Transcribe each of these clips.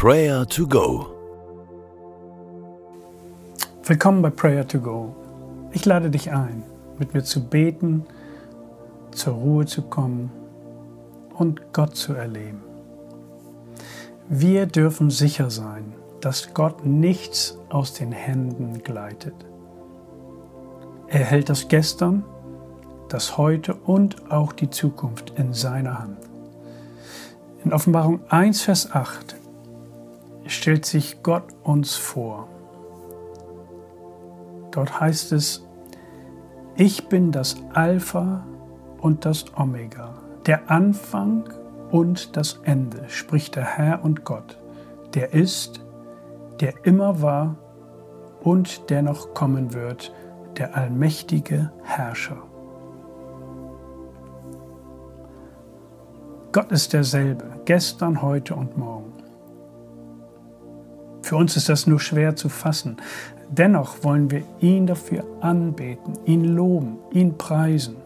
Prayer to Go. Willkommen bei Prayer to Go. Ich lade dich ein, mit mir zu beten, zur Ruhe zu kommen und Gott zu erleben. Wir dürfen sicher sein, dass Gott nichts aus den Händen gleitet. Er hält das Gestern, das Heute und auch die Zukunft in seiner Hand. In Offenbarung 1, Vers 8 stellt sich Gott uns vor. Dort heißt es, ich bin das Alpha und das Omega, der Anfang und das Ende, spricht der Herr und Gott, der ist, der immer war und der noch kommen wird, der allmächtige Herrscher. Gott ist derselbe, gestern, heute und morgen. Für uns ist das nur schwer zu fassen. Dennoch wollen wir ihn dafür anbeten, ihn loben, ihn preisen.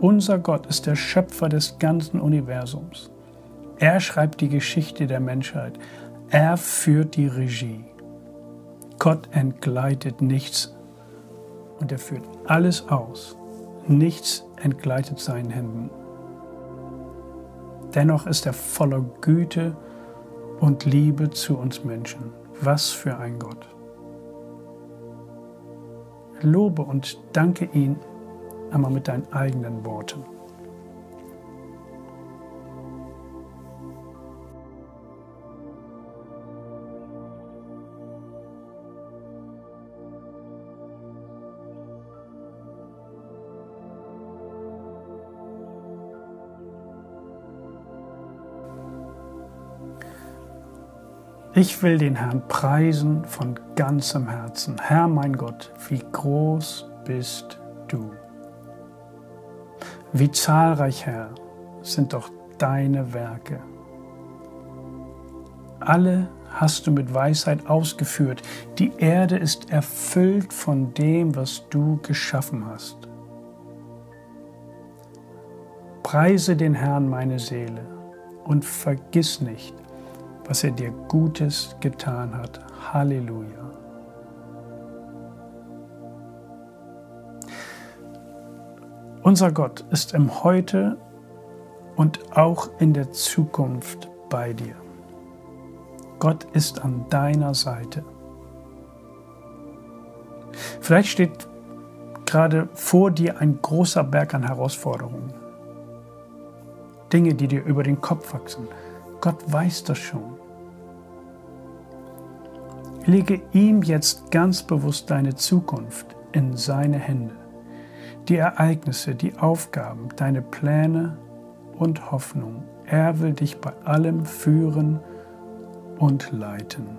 Unser Gott ist der Schöpfer des ganzen Universums. Er schreibt die Geschichte der Menschheit. Er führt die Regie. Gott entgleitet nichts und er führt alles aus. Nichts entgleitet seinen Händen. Dennoch ist er voller Güte und Liebe zu uns Menschen. Was für ein Gott. Lobe und danke ihn einmal mit deinen eigenen Worten. Ich will den Herrn preisen von ganzem Herzen. Herr mein Gott, wie groß bist du. Wie zahlreich, Herr, sind doch deine Werke. Alle hast du mit Weisheit ausgeführt. Die Erde ist erfüllt von dem, was du geschaffen hast. Preise den Herrn meine Seele und vergiss nicht, was er dir Gutes getan hat. Halleluja. Unser Gott ist im Heute und auch in der Zukunft bei dir. Gott ist an deiner Seite. Vielleicht steht gerade vor dir ein großer Berg an Herausforderungen. Dinge, die dir über den Kopf wachsen. Gott weiß das schon. Lege ihm jetzt ganz bewusst deine Zukunft in seine Hände. Die Ereignisse, die Aufgaben, deine Pläne und Hoffnung. Er will dich bei allem führen und leiten.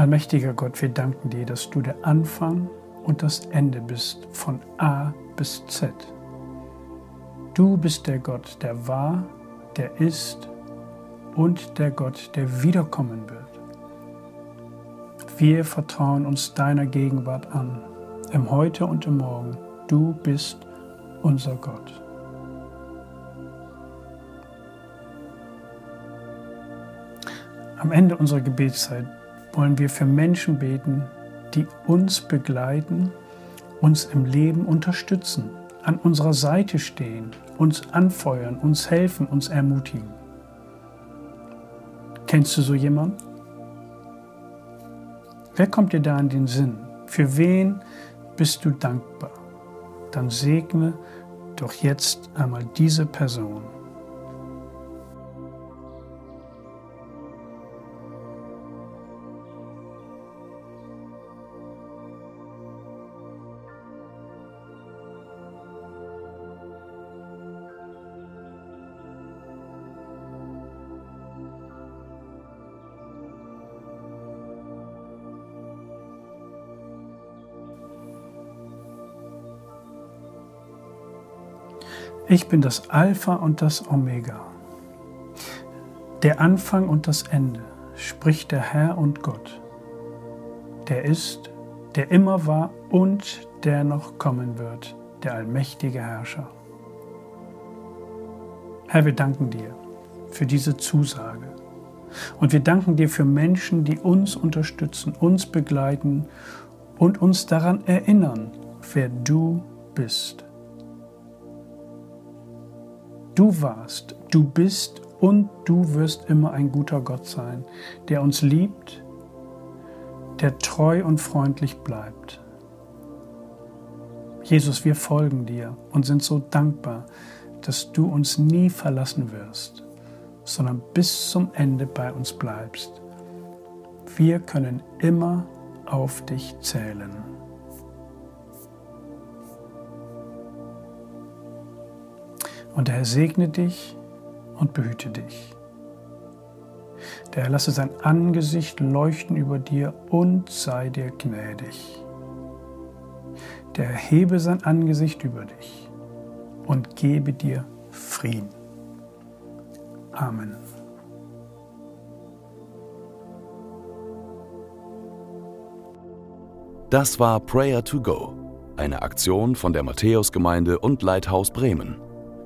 Allmächtiger Gott, wir danken dir, dass du der Anfang und das Ende bist, von A bis Z. Du bist der Gott, der war, der ist und der Gott, der wiederkommen wird. Wir vertrauen uns deiner Gegenwart an, im Heute und im Morgen. Du bist unser Gott. Am Ende unserer Gebetszeit wollen wir für Menschen beten, die uns begleiten, uns im Leben unterstützen, an unserer Seite stehen, uns anfeuern, uns helfen, uns ermutigen. Kennst du so jemanden? Wer kommt dir da in den Sinn? Für wen bist du dankbar? Dann segne doch jetzt einmal diese Person. Ich bin das Alpha und das Omega, der Anfang und das Ende, spricht der Herr und Gott, der ist, der immer war und der noch kommen wird, der allmächtige Herrscher. Herr, wir danken dir für diese Zusage. Und wir danken dir für Menschen, die uns unterstützen, uns begleiten und uns daran erinnern, wer du bist. Du warst, du bist und du wirst immer ein guter Gott sein, der uns liebt, der treu und freundlich bleibt. Jesus, wir folgen dir und sind so dankbar, dass du uns nie verlassen wirst, sondern bis zum Ende bei uns bleibst. Wir können immer auf dich zählen. Und der Herr segne dich und behüte dich. Der Herr lasse sein Angesicht leuchten über dir und sei dir gnädig. Der Herr hebe sein Angesicht über dich und gebe dir Frieden. Amen. Das war Prayer to Go, eine Aktion von der Matthäusgemeinde und Leithaus Bremen.